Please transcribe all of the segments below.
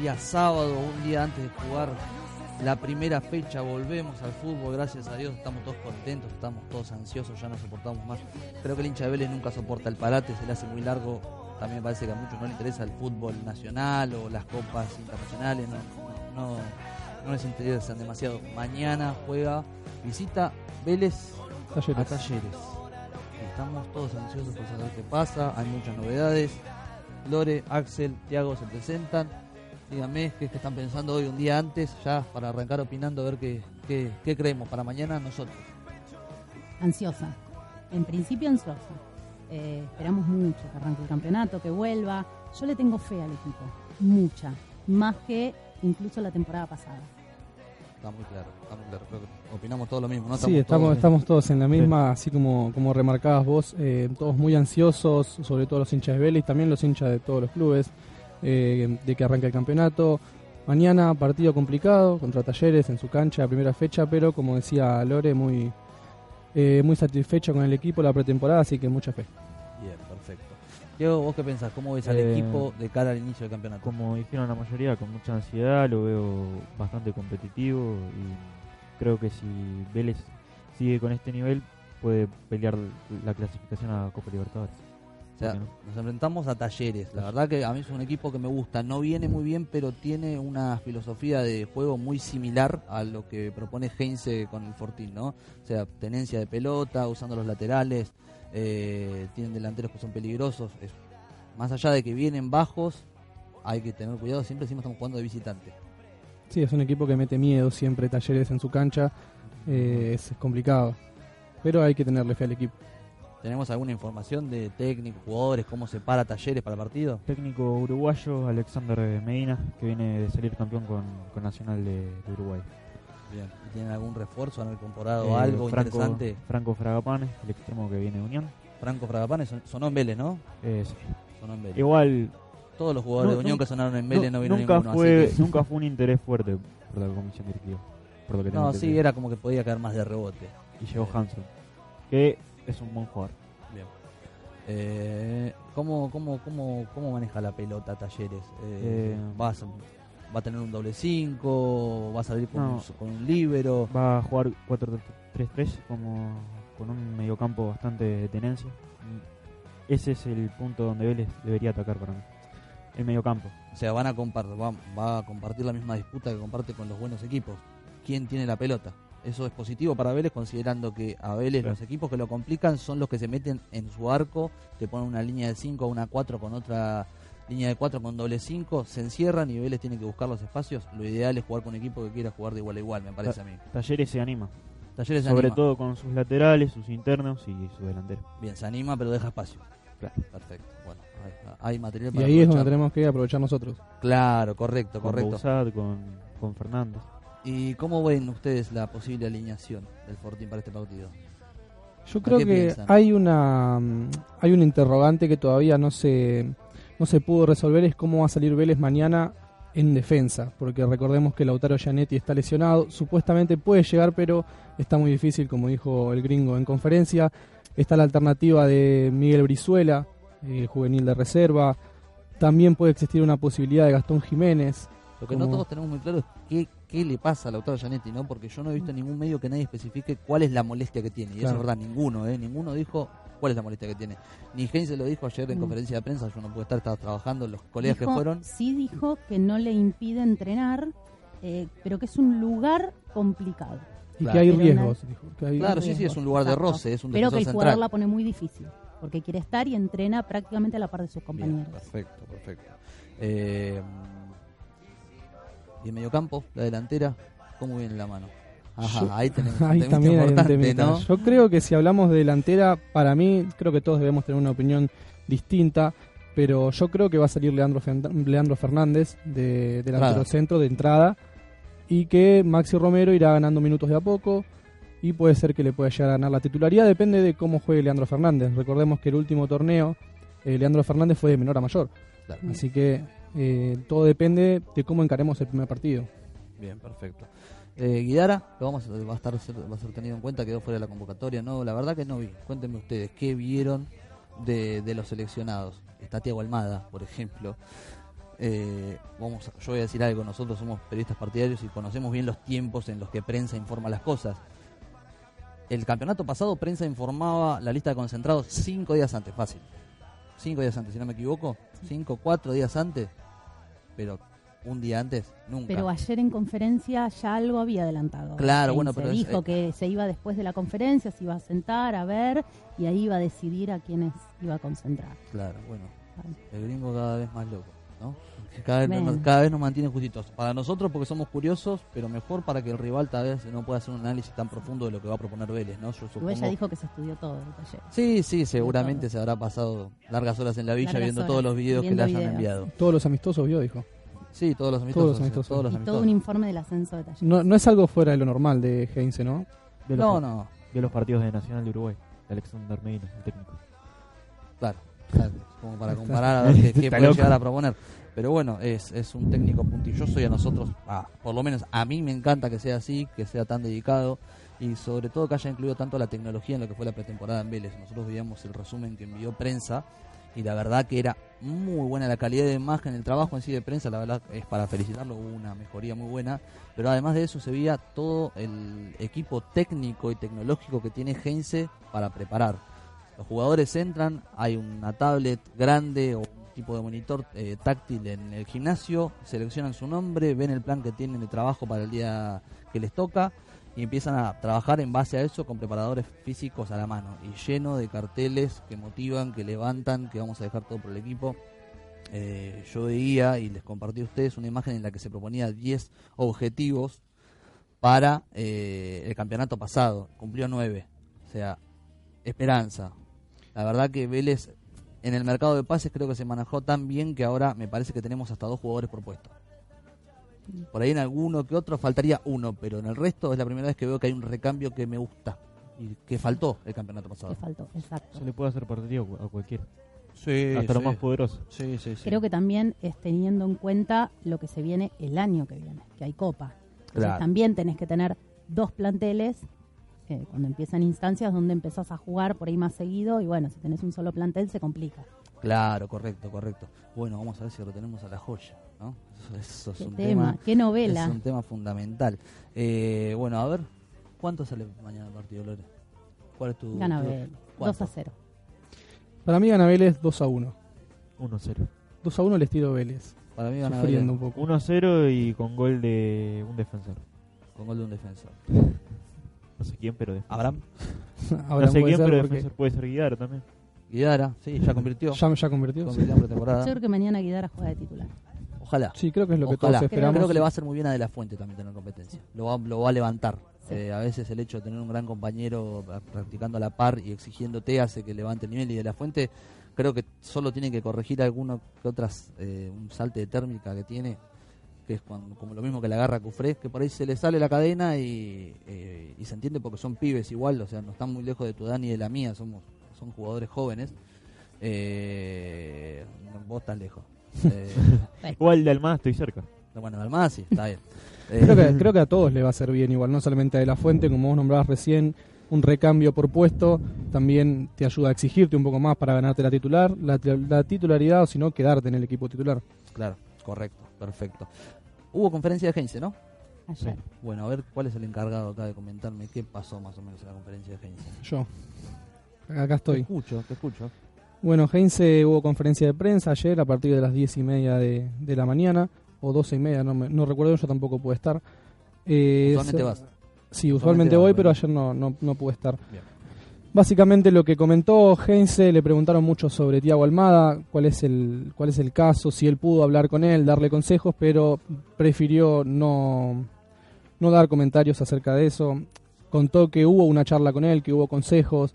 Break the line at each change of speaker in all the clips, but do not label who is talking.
Día sábado, un día antes de jugar la primera fecha. Volvemos al fútbol, gracias a Dios. Estamos todos contentos, estamos todos ansiosos, ya no soportamos más. Creo que el hincha de Vélez nunca soporta el parate, se le hace muy largo. También parece que a muchos no le interesa el fútbol nacional o las copas internacionales. No, no, no les interesan demasiado. Mañana juega, visita Vélez
Talleres.
a Talleres. Estamos todos ansiosos por saber qué pasa, hay muchas novedades. Lore, Axel, Tiago se presentan. Díganme qué, qué están pensando hoy un día antes, ya para arrancar opinando, a ver qué, qué, qué creemos para mañana nosotros.
Ansiosa. En principio ansiosa. Eh, esperamos mucho que arranque el campeonato, que vuelva. Yo le tengo fe al equipo, mucha, más que incluso la temporada pasada.
Está muy claro, está muy claro. Creo que opinamos todo lo mismo, ¿no?
Sí, estamos,
todos-
estamos todos en la misma, así como, como remarcabas vos, eh, todos muy ansiosos, sobre todo los hinchas de Vélez también los hinchas de todos los clubes, eh, de que arranque el campeonato. Mañana partido complicado contra Talleres en su cancha, primera fecha, pero como decía Lore, muy, eh, muy satisfecho con el equipo la pretemporada, así que mucha fe.
Bien, perfecto. Diego, ¿vos qué pensás? ¿Cómo ves al
Eh,
equipo de cara al inicio del campeonato?
Como dijeron la mayoría, con mucha ansiedad, lo veo bastante competitivo y creo que si Vélez sigue con este nivel puede pelear la clasificación a Copa Libertadores.
O sea,
¿Por qué
nos enfrentamos a Talleres. La verdad que a mí es un equipo que me gusta. No viene muy bien, pero tiene una filosofía de juego muy similar a lo que propone Heinze con el Fortín, ¿no? O sea, tenencia de pelota, usando los laterales, eh, tienen delanteros que son peligrosos. Es- más allá de que vienen bajos, hay que tener cuidado. Siempre decimos estamos jugando de visitante.
Sí, es un equipo que mete miedo siempre, Talleres en su cancha, eh, es complicado, pero hay que tenerle fe al equipo.
¿Tenemos alguna información de técnicos, jugadores, cómo se para Talleres para el partido?
Técnico uruguayo Alexander Medina, que viene de salir campeón con, con Nacional de, de Uruguay.
Bien. ¿Y ¿Tienen algún refuerzo? ¿Han comprado
Eh,
algo
Franco,
interesante?
Franco Fragapane, el extremo que viene de Unión.
Franco Fragapane son- sonó en Vélez, ¿no?
Eh, sí.
Sonó en Vélez.
Igual
Todos los jugadores
No,
de Unión
nunca-
que sonaron en Vélez no,
nu-
vino
nunca
ninguno.
fue
así que-
nunca fue un interés fuerte por la comisión directiva. Por lo que tengo
No, sí, era como que podía caer más de rebote.
Y llegó Hanson, que es un buen jugador.
Bien. Eh, ¿cómo, cómo, cómo, ¿Cómo maneja la pelota Talleres? Eh,
Eh,
¿vas, ¿Va a tener un doble 5? ¿Va a salir con,
No.
un, con un líbero?
Va a jugar 4-3-3 como con un mediocampo bastante de tenencia. Ese es el punto donde Vélez debería atacar para mí. El mediocampo.
O sea, van a compartir, va, va a compartir la misma disputa que comparte con los buenos equipos. ¿Quién tiene la pelota? Eso es positivo para Vélez, considerando que a Vélez
Claro.
los equipos que lo complican son los que se meten en su arco, te ponen una línea de 5 o una 4 con otra línea de 4 con doble 5, se encierran y Vélez tiene que buscar los espacios. Lo ideal es jugar con un equipo que quiera jugar de igual a igual, me parece a mí.
Talleres se anima.
Talleres se
sobre
anima.
todo con sus laterales, sus internos y su delantero.
Bien, se anima, pero deja espacio.
Claro.
Perfecto. Bueno, hay, hay material
Y
para
ahí es donde
aprovechar.
tenemos que aprovechar nosotros.
Claro, correcto,
Con
correcto.
Bouzat, con, con Fernández.
¿Y cómo ven ustedes la posible alineación del Fortín para este partido?
Yo
¿A
creo que
piensan?
hay una mm, hay un interrogante que todavía no se no se pudo resolver es cómo va a salir Vélez mañana en defensa, porque recordemos que Lautaro Gianetti está lesionado, supuestamente puede llegar, pero está muy difícil, como dijo el gringo en conferencia. Está la alternativa de Miguel Brizuela, eh, juvenil de reserva. También puede existir una posibilidad de Gastón Jiménez.
Lo que no
Como-
todos tenemos muy claro es qué, qué le pasa a Lautaro Gianetti, ¿no? Porque yo no he visto en ningún medio que nadie especifique cuál es la molestia que tiene. Y eso
Claro.
es verdad, ninguno, ¿eh? Ninguno dijo cuál es la molestia que tiene. Ni Heinz lo dijo ayer en
Mm.
conferencia de prensa, yo no pude estar, estaba trabajando, los colegas que fueron.
Sí dijo que no le impide entrenar, eh, pero que es un lugar complicado.
Y
Claro.
que hay riesgos. dijo, que hay-
Claro, sí, sí, es un lugar de roce, es un
Pero que el
central.
jugador la pone muy difícil, porque quiere estar y entrena prácticamente a la par de sus
Bien,
compañeros.
perfecto, perfecto. Eh, y en mediocampo, la delantera, ¿cómo viene la mano? Ajá,
Yo-
ahí tenemos
Ahí también un
importante. ¿no?
Yo creo que si hablamos de delantera, para mí, creo que todos debemos tener una opinión distinta, pero yo creo que va a salir Leandro, Leandro Fernández de delantero centro de entrada y que Maxi Romero irá ganando minutos de a poco y puede ser que le pueda llegar a ganar la titularidad, depende de cómo juegue Leandro Fernández. Recordemos que el último torneo, eh, Leandro Fernández fue de menor a mayor,
Claro.
así que eh, todo depende de cómo encaremos el primer partido.
Bien, perfecto. Eh, Guidara, lo vamos a, va a estar va a ser tenido en cuenta, quedó fuera de la convocatoria. No, la verdad que no vi. Cuéntenme ustedes, ¿qué vieron de, de los seleccionados? Está Tiago Almada, por ejemplo. eh, vamos, yo voy a decir algo, nosotros somos periodistas partidarios y conocemos bien los tiempos en los que prensa informa las cosas. El campeonato pasado prensa informaba la lista de concentrados cinco días antes, fácil. Cinco días antes, si no me equivoco. Cinco, cuatro días antes. Pero un día antes, nunca.
Pero ayer en conferencia ya algo había adelantado.
Claro,
Se
bueno, pero es-
dijo
eh,
que se iba después de la conferencia, se iba a sentar a ver y ahí iba a decidir a quiénes iba a concentrar.
Claro, bueno.
Bueno,
El gringo cada vez más loco, ¿no? Que Cada vez, nos, cada vez nos mantiene justitos. Para nosotros porque somos curiosos, pero mejor para que el rival tal vez no pueda hacer un análisis tan profundo de lo que va a proponer Vélez, ¿no? Yo supongo-
dijo que se estudió todo el taller.
Sí, sí, seguramente se habrá pasado largas horas en la villa
Largas
viendo
horas,
todos los videos que le hayan
videos.
enviado.
Todos los amistosos vio, dijo.
Sí, todos los amistosos.
los amistosos.
todos los
Y todo
amistosos.
un informe del ascenso de taller.
No, no es algo fuera de lo normal de Heinze, ¿no?
Vio
No,
los,
no,
vio los partidos de Nacional de Uruguay. de Alexander Medina, el técnico.
claro. Como para comparar a ver qué, puede llegar a proponer. Pero bueno, es, es un técnico puntilloso y a nosotros, ah, por lo menos a mí me encanta que sea así, que sea tan dedicado y sobre todo que haya incluido tanto la tecnología en lo que fue la pretemporada en Vélez. Nosotros veíamos el resumen que envió prensa y la verdad que era muy buena la calidad de imagen, el trabajo en sí de prensa, la verdad es para felicitarlo, hubo una mejoría muy buena, pero además de eso se veía todo el equipo técnico y tecnológico que tiene Heinze para preparar. Los jugadores entran, hay una tablet grande o un tipo de monitor eh, táctil en el gimnasio, seleccionan su nombre, ven el plan que tienen de trabajo para el día que les toca y empiezan a trabajar en base a eso con preparadores físicos a la mano y lleno de carteles que motivan, que levantan, que vamos a dejar todo por el equipo. Eh, yo veía y les compartí a ustedes una imagen en la que se proponía 10 objetivos para eh, el campeonato pasado, cumplió 9. O sea, esperanza. La verdad que Vélez en el mercado de pases creo que se manejó tan bien que ahora me parece que tenemos hasta dos jugadores por puesto. Por ahí en alguno que otro faltaría uno, pero en el resto es la primera vez que veo que hay un recambio que me gusta y que faltó el campeonato pasado.
faltó, exacto.
Se le puede hacer partido a cualquiera,
Sí,
hasta lo
sí.
más poderoso.
Sí, sí, sí.
Creo que también es teniendo en cuenta lo que se viene el año que viene, que hay copa. Entonces
Claro.
también tenés que tener dos planteles eh, cuando empiezan instancias donde empezás a jugar por ahí más seguido y bueno, si tenés un solo plantel se complica.
Claro, correcto, correcto. Bueno, vamos a ver si retenemos a la joya, ¿no? Eso, eso es
Qué
un
tema,
tema,
qué novela.
es un tema fundamental. Eh, bueno, a ver, ¿cuánto sale mañana el partido, Lore? ¿Cuál es tu
Gana
tu-
Vélez, 2
cuánto?
a 0.
Para mí gana Vélez 2 a 1.
1-0.
2 a 1 el estilo Vélez.
Para mí gana
un
Vélez
poco.
1-0 y con gol de un defensor.
con gol de un defensor.
No sé quién, pero defensor.
Abraham,
Ahora
no sé
puede
quién,
ser
pero
porque
defensor puede ser Guidara también.
Guidara, sí, ya convirtió.
ya, ya convirtió. sí.
Convirtió en pretemporada.
Yo creo que mañana Guidara juega de titular.
Ojalá.
Sí, creo que es lo que
Ojalá.
todos esperamos.
Creo que le va a hacer muy bien a De La Fuente también tener competencia. Lo va, lo va a levantar.
Sí.
Eh, a veces el hecho de tener un gran compañero eh, practicando a la par y exigiéndote hace que levante el nivel. Y De La Fuente creo que solo tiene que corregir alguno que otras, eh, un salte de térmica que tiene, que es cuando, como lo mismo que la agarra Cufré, que por ahí se le sale la cadena y, eh, y se entiende porque son pibes igual, o sea, no están muy lejos de tu edad ni de la mía, somos son jugadores jóvenes. Eh, vos estás lejos. Eh,
Igual de Almada estoy cerca.
bueno, Dalmás sí, está bien.
Creo
Eh,
que, creo que a todos le va a ser bien igual, no solamente a De La Fuente, como vos nombrabas recién, un recambio por puesto también te ayuda a exigirte un poco más para ganarte la titular, la, la titularidad o si no, quedarte en el equipo titular.
Claro, correcto, perfecto. Hubo conferencia de Heinze, ¿no?
Ayer.
Bueno, a ver cuál es el encargado acá de comentarme qué pasó más o menos en la conferencia de Heinze.
Yo, acá
Te
estoy.
escucho, te escucho.
Bueno, Heinze hubo conferencia de prensa ayer a partir de las diez y media de, de la mañana, o doce y media, no, me- no recuerdo, yo tampoco pude estar. Eh,
Usualmente vas.
Sí,
Usualmente
voy, pero ayer no, no, no pude estar.
Bien.
Básicamente lo que comentó Heinze, le preguntaron mucho sobre Tiago Almada, cuál es el cuál es el caso, si él pudo hablar con él, darle consejos, pero prefirió no no dar comentarios acerca de eso. Contó que hubo una charla con él, que hubo consejos,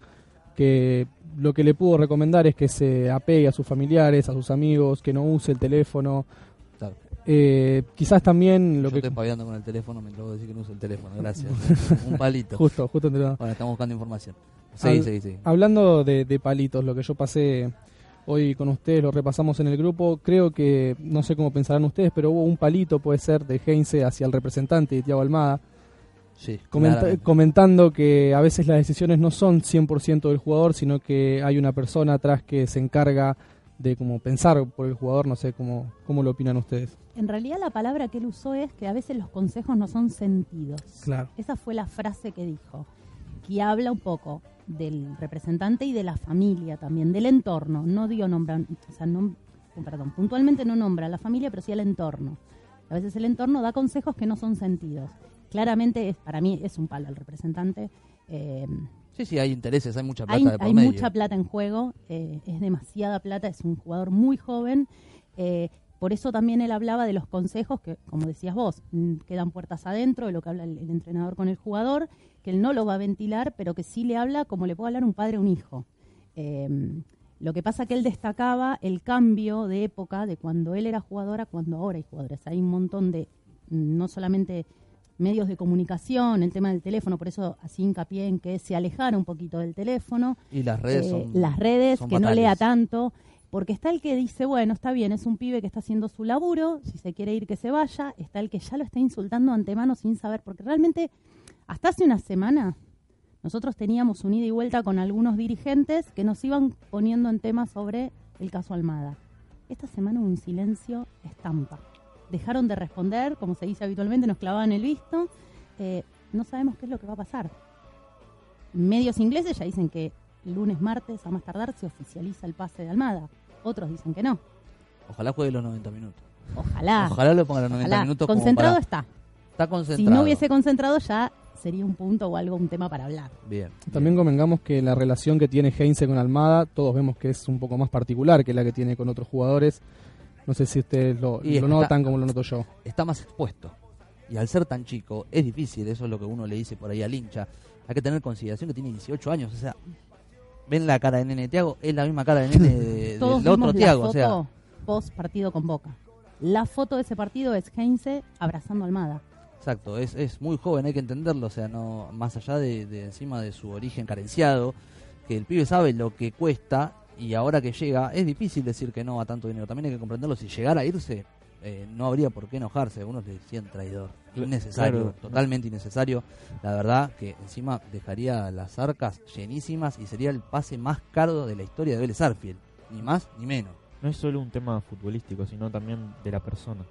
que lo que le pudo recomendar es que se apegue a sus familiares, a sus amigos, que no use el teléfono. Eh, quizás también lo
Yo
que
estoy espaviando con el teléfono mientras vos decís que no uso el teléfono. Gracias. Un palito.
justo justo entre los-
Bueno, estamos buscando información. Sí,
Al-
sí, sí.
Hablando de, de palitos, lo que yo pasé hoy con ustedes, lo repasamos en el grupo, creo que, no sé cómo pensarán ustedes, pero hubo un palito, puede ser, de Heinze hacia el representante de Tiago Almada,
Sí,
comenta- comentando que a veces las decisiones no son 100% del jugador, sino que hay una persona atrás que se encarga de como pensar por el jugador, no sé cómo, cómo lo opinan ustedes.
En realidad la palabra que él usó es que a veces los consejos no son sentidos.
Claro.
Esa fue la frase que dijo, que habla un poco del representante y de la familia también, del entorno. No dio nombra, o sea, no, perdón, puntualmente no nombra a la familia, pero sí al entorno. A veces el entorno da consejos que no son sentidos. Claramente, es, para mí, es un palo el representante. Eh,
Sí, sí, hay intereses, hay mucha plata
hay,
de por
hay
medio.
mucha plata en juego, eh, es demasiada plata, es un jugador muy joven. eh, por eso también él hablaba de los consejos que, como decías vos, mm, quedan puertas adentro, de lo que habla el, el entrenador con el jugador, que él no lo va a ventilar, pero que sí le habla como le puede hablar un padre a un hijo. Eh, lo que pasa que él destacaba el cambio de época de cuando él era jugador a cuando ahora hay jugadores. Hay un montón de, mm, no solamente medios de comunicación, el tema del teléfono, por eso así hincapié en que se alejara un poquito del teléfono,
Y las redes
eh,
son.
las redes,
son
que no lea tanto, porque está el que dice, bueno, está bien, es un pibe que está haciendo su laburo, si se quiere ir que se vaya, está el que ya lo está insultando antemano sin saber, porque realmente hasta hace una semana nosotros teníamos un ida y vuelta con algunos dirigentes que nos iban poniendo en temas sobre el caso Almada. Esta semana un silencio estampa. Dejaron de responder, como se dice habitualmente, nos clavaban el visto. Eh, no sabemos qué es lo que va a pasar. Medios ingleses ya dicen que lunes, martes, a más tardar, se oficializa el pase de Almada. Otros dicen que no.
Ojalá juegue los 90 minutos.
Ojalá.
Ojalá lo ponga los 90
ojalá.
minutos. como
Concentrado
para-
está.
Está
Si
concentrado.
no hubiese concentrado ya sería un punto o algo, un tema para hablar.
Bien.
También convengamos que la relación que tiene Heinze con Almada, todos vemos que es un poco más particular que la que tiene con otros jugadores. No sé si ustedes lo,
Y
lo
está-
notan como lo noto yo.
está más expuesto. Y al ser tan chico, es difícil, eso es lo que uno le dice por ahí al hincha. Hay que tener consideración que tiene 18 años, o sea, ven la cara de nene de Tiago, es la misma cara de nene de-
Todos
del otro Tiago, o sea,
post partido con Boca. La foto de ese partido es Heinze abrazando a Almada.
exacto, es, es muy joven, hay que entenderlo, o sea, no más allá de, de encima de su origen carenciado, que el pibe sabe lo que cuesta y ahora que llega, es difícil decir que no a tanto dinero, también hay que comprenderlo, si llegara a irse, eh, no habría por qué enojarse, algunos le decían traidor, innecesario,
claro.
totalmente innecesario, la verdad que encima dejaría las arcas llenísimas y sería el pase más caro de la historia de Vélez Arfield, ni más ni menos.
No es solo un tema futbolístico, sino también de la persona.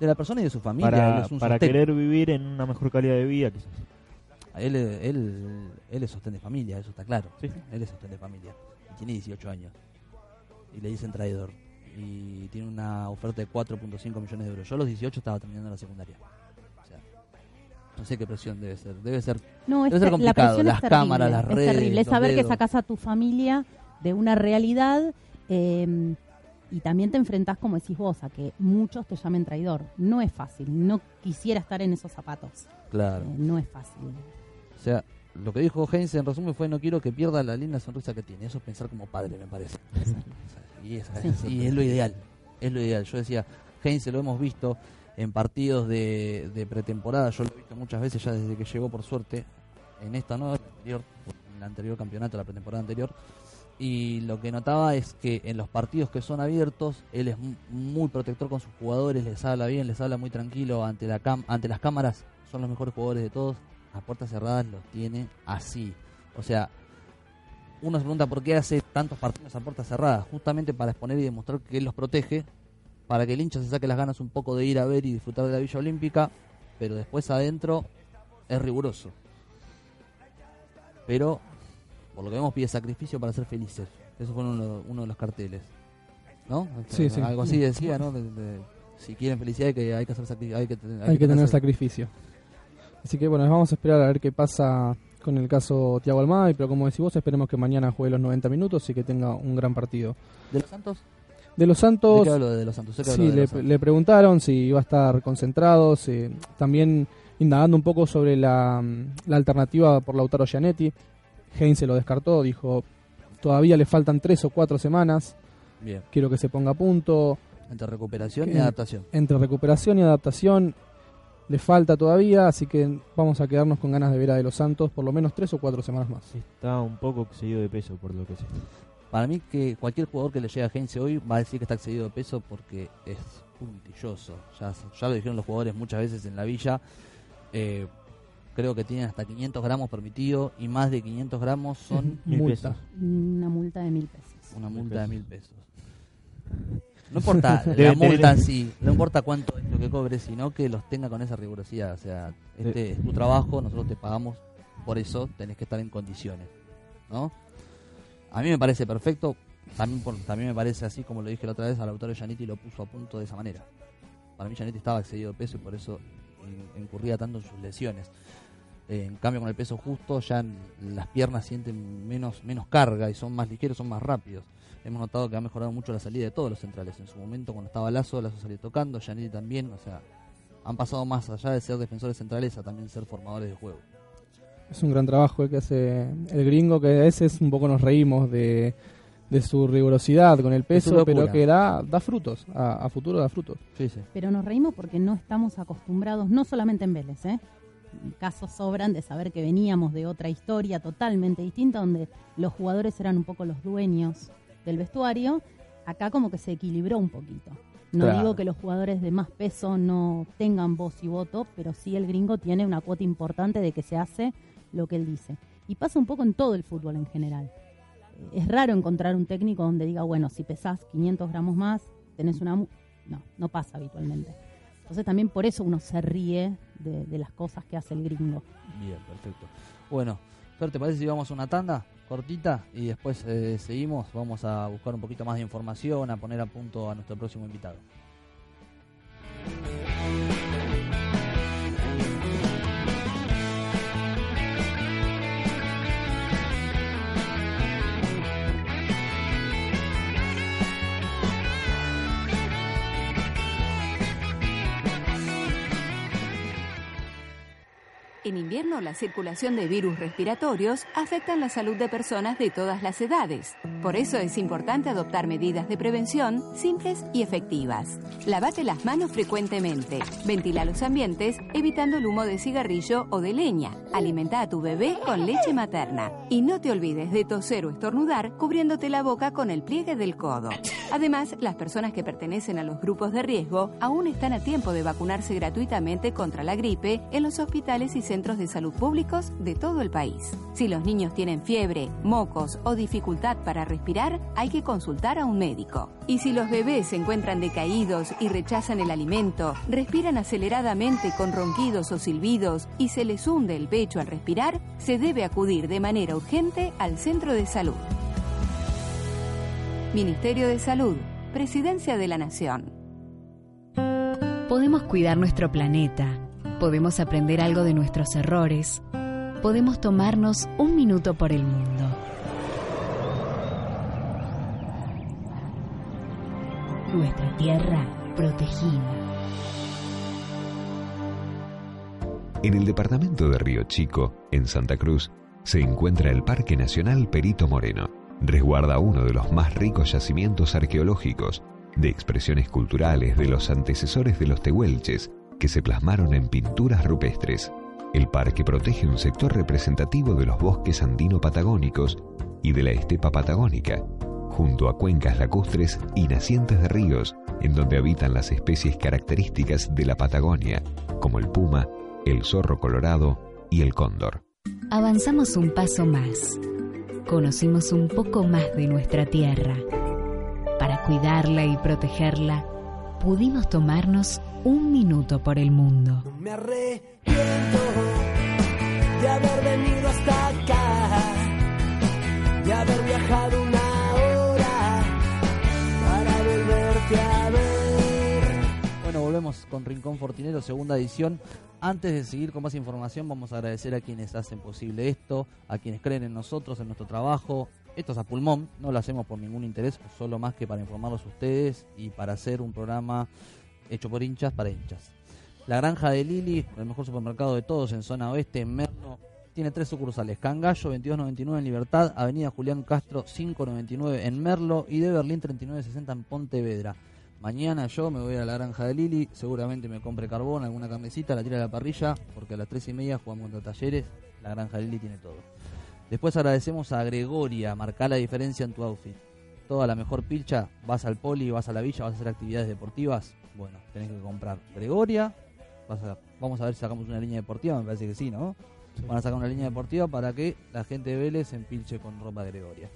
De la persona y de su familia,
Para, querer vivir en una mejor calidad de vida, quizás.
Él, él, él es sostén de familia, eso está claro.
Sí.
Él es sostén de familia. Y tiene 18 años. Y le dicen traidor. Y tiene una oferta de 4.5 millones de euros. Yo a los 18 estaba terminando la secundaria. O sea, no sé qué presión debe ser. Debe ser
No,
Debe
es
ser complicado,
la
las
es terrible,
cámaras, las
es
redes,
terrible. Es saber que sacas a tu familia de una realidad eh, y también te enfrentás, como decís vos, a que muchos te llamen traidor. No es fácil. No quisiera estar en esos zapatos.
claro.
Eh, no es fácil.
O sea, lo que dijo Heinz en resumen fue no quiero que pierda la linda sonrisa que tiene. Eso es pensar como padre, me parece. Y, es,
Sí.
y es lo ideal. Es lo ideal. Yo decía, Heinz lo hemos visto en partidos de, de pretemporada. Yo lo he visto muchas veces ya desde que llegó, por suerte. En esta no, anterior, en el anterior campeonato, la pretemporada anterior. Y lo que notaba es que en los partidos que son abiertos, él es mu- muy protector con sus jugadores, les habla bien, les habla muy tranquilo ante, la cam ante las cámaras. Son los mejores jugadores de todos. A puertas cerradas los tiene así. O sea, uno se pregunta por qué hace tantos partidos a puertas cerradas. Justamente para exponer y demostrar que él los protege. Para que el hincha se saque las ganas un poco de ir a ver y disfrutar de la Villa Olímpica. Pero después adentro es riguroso. Pero, por lo que vemos, pide sacrificio para ser felices. Eso fue uno, uno de los carteles. ¿No?
Sí, sí.
Algo así decía, ¿no? De- de- si quieren felicidad hay que, hay que hacer sacrificio. Hay que,
Hay que tener
hacer-
sacrificio. Así que bueno, vamos a esperar a ver qué pasa con el caso Tiago Almada, pero como decís vos, esperemos que mañana juegue los 90 minutos y que tenga un gran partido.
¿De los Santos?
De los
¿De
Santos,
qué hablo de los Santos? Hablo
sí,
de
le,
los Santos.
le preguntaron si iba a estar concentrado, si- también indagando un poco sobre la, la alternativa por Lautaro Gianetti. Heinz se lo descartó, dijo, todavía le faltan tres o cuatro semanas,
Bien.
quiero que se ponga a punto.
Entre recuperación y
En-
adaptación.
Entre recuperación y adaptación le falta todavía, así que vamos a quedarnos con ganas de ver a De Los Santos por lo menos tres o cuatro semanas más.
Está un poco excedido de peso, por lo que sé.
Para mí que cualquier jugador que le llegue a Heinze hoy va a decir que está excedido de peso porque es puntilloso. Ya, ya lo dijeron los jugadores muchas veces en la villa. Eh, creo que tienen hasta 500 gramos permitido y más de 500 gramos son
Mil
Multa.
pesos.
Una multa de mil pesos.
una
Mil
multa de mil pesos. No importa la multa en sí, no importa cuánto es lo que cobre, sino que los tenga con esa rigurosidad. O sea, este es tu trabajo, nosotros te pagamos, por eso tenés que estar en condiciones. ¿no? A mí me parece perfecto, también, por- también me parece así como lo dije la otra vez, al autor Giannitti lo puso a punto de esa manera. Para mí Giannitti estaba excedido de peso y por eso in- incurría tanto en sus lesiones. Eh, en cambio con el peso justo ya las piernas sienten menos, menos carga y son más ligeros, son más rápidos. Hemos notado que ha mejorado mucho la salida de todos los centrales. En su momento cuando estaba Lazo, Lazo salió tocando, Giannitti también, o sea, han pasado más allá de ser defensores centrales a también ser formadores de juego.
Es un gran trabajo el que hace el gringo, que a veces un poco nos reímos de, de su rigurosidad con el peso, pero que da, da frutos, a, a futuro da frutos.
Sí, sí.
Pero nos reímos porque no estamos acostumbrados, no solamente en Vélez, ¿eh? Casos sobran de saber que veníamos de otra historia totalmente distinta, donde los jugadores eran un poco los dueños del vestuario. Acá como que se equilibró un poquito. No
Claro.
digo que los jugadores de más peso no tengan voz y voto, pero sí el gringo tiene una cuota importante de que se hace lo que él dice. Y pasa un poco en todo el fútbol en general. Eh, Es raro encontrar un técnico donde diga, bueno, si pesás 500 gramos más, tenés una... mu-". No, no pasa habitualmente. Entonces también por eso uno se ríe de, de las cosas que hace el gringo.
Bien, perfecto. Bueno, Fer, ¿te parece si vamos a una tanda cortita y después eh, seguimos? Vamos a buscar un poquito más de información, a poner a punto a nuestro próximo invitado.
En invierno, la circulación de virus respiratorios afecta la salud de personas de todas las edades. Por eso es importante adoptar medidas de prevención simples y efectivas. Lavate las manos frecuentemente. Ventila los ambientes evitando el humo de cigarrillo o de leña. Alimenta a tu bebé con leche materna. Y no te olvides de toser o estornudar cubriéndote la boca con el pliegue del codo. Además, las personas que pertenecen a los grupos de riesgo aún están a tiempo de vacunarse gratuitamente contra la gripe en los hospitales y centros de salud públicos de todo el país. Si los niños tienen fiebre, mocos o dificultad para respirar, hay que consultar a un médico. Y si los bebés se encuentran decaídos y rechazan el alimento, respiran aceleradamente con ronquidos o silbidos y se les hunde el pecho al respirar, se debe acudir de manera urgente al centro de salud. Ministerio de Salud, Presidencia de la Nación.
Podemos cuidar nuestro planeta, podemos aprender algo de nuestros errores, podemos tomarnos un minuto por el mundo. Nuestra tierra protegida.
En el departamento de Río Chico, en Santa Cruz, se encuentra el Parque Nacional Perito Moreno. Resguarda uno de los más ricos yacimientos arqueológicos, de expresiones culturales de los antecesores de los tehuelches que se plasmaron en pinturas rupestres. El parque protege un sector representativo de los bosques andino-patagónicos y de la estepa patagónica, junto a cuencas lacustres y nacientes de ríos, en donde habitan las especies características de la Patagonia, como el puma, el zorro colorado y el cóndor.
Avanzamos un paso más. Conocimos un poco más de nuestra tierra. Para cuidarla y protegerla, pudimos tomarnos un minuto por el mundo.
Me arrepiento de haber venido hasta acá, de haber viajado una hora para volverte a ver.
Bueno, volvemos con Rincón Fortinero, segunda edición. Antes de seguir con más información, vamos a agradecer a quienes hacen posible esto, a quienes creen en nosotros, en nuestro trabajo. Esto es a pulmón, no lo hacemos por ningún interés, solo más que para informarlos a ustedes y para hacer un programa hecho por hinchas para hinchas. La Granja de Lili, el mejor supermercado de todos en zona oeste, en Merlo, tiene tres sucursales. Cangallo 2299 en Libertad, Avenida Julián Castro 599 en Merlo y de Berlín 3960 en Pontevedra. Mañana yo me voy a la granja de Lili, seguramente me compre carbón, alguna carnecita, la tira a la parrilla, porque a las tres y media jugamos contra talleres, la granja de Lili tiene todo. Después agradecemos a Gregoria, marcar la diferencia en tu outfit. Toda la mejor pilcha, vas al poli, vas a la villa, vas a hacer actividades deportivas, bueno, tenés que comprar Gregoria, vas a- vamos a ver si sacamos una línea deportiva, me parece que sí, ¿no? Van a sacar una línea deportiva para que la gente de Vélez se empilche con ropa de Gregoria.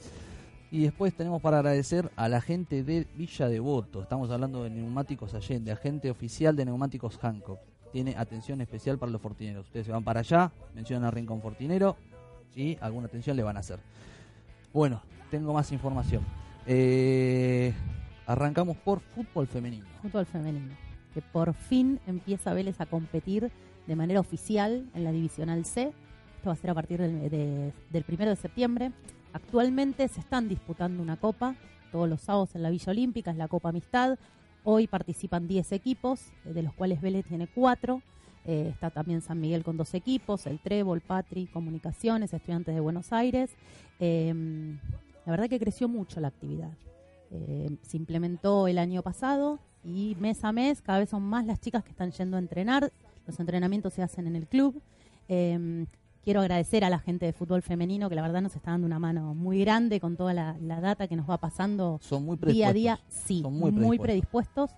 Y después tenemos para agradecer a la gente de Villa Devoto. Estamos hablando de Neumáticos Allende, agente oficial de Neumáticos Hancock. Tiene atención especial para los fortineros. Ustedes se van para allá, mencionan a Rincón Fortinero y alguna atención le van a hacer. Bueno, tengo más información. Eh, arrancamos por fútbol femenino.
Fútbol femenino. Que por fin empieza Vélez a competir de manera oficial en la Divisional C. Esto va a ser a partir del, de- del primero de septiembre. Actualmente se están disputando una copa todos los sábados en la Villa Olímpica, es la Copa Amistad. Hoy participan 10 equipos, eh, de los cuales Vélez tiene 4. Está también San Miguel con dos equipos, el Trébol, Patri, Comunicaciones, Estudiantes de Buenos Aires. Eh, la verdad que creció mucho la actividad. Eh, se implementó el año pasado y mes a mes cada vez son más las chicas que están yendo a entrenar. Los entrenamientos se hacen en el club. Eh, quiero agradecer a la gente de fútbol femenino que la verdad nos está dando una mano muy grande con toda la, la data que nos va pasando
Son muy
día a
predispuestos.
día. Sí,
Son
muy,
muy
predispuestos.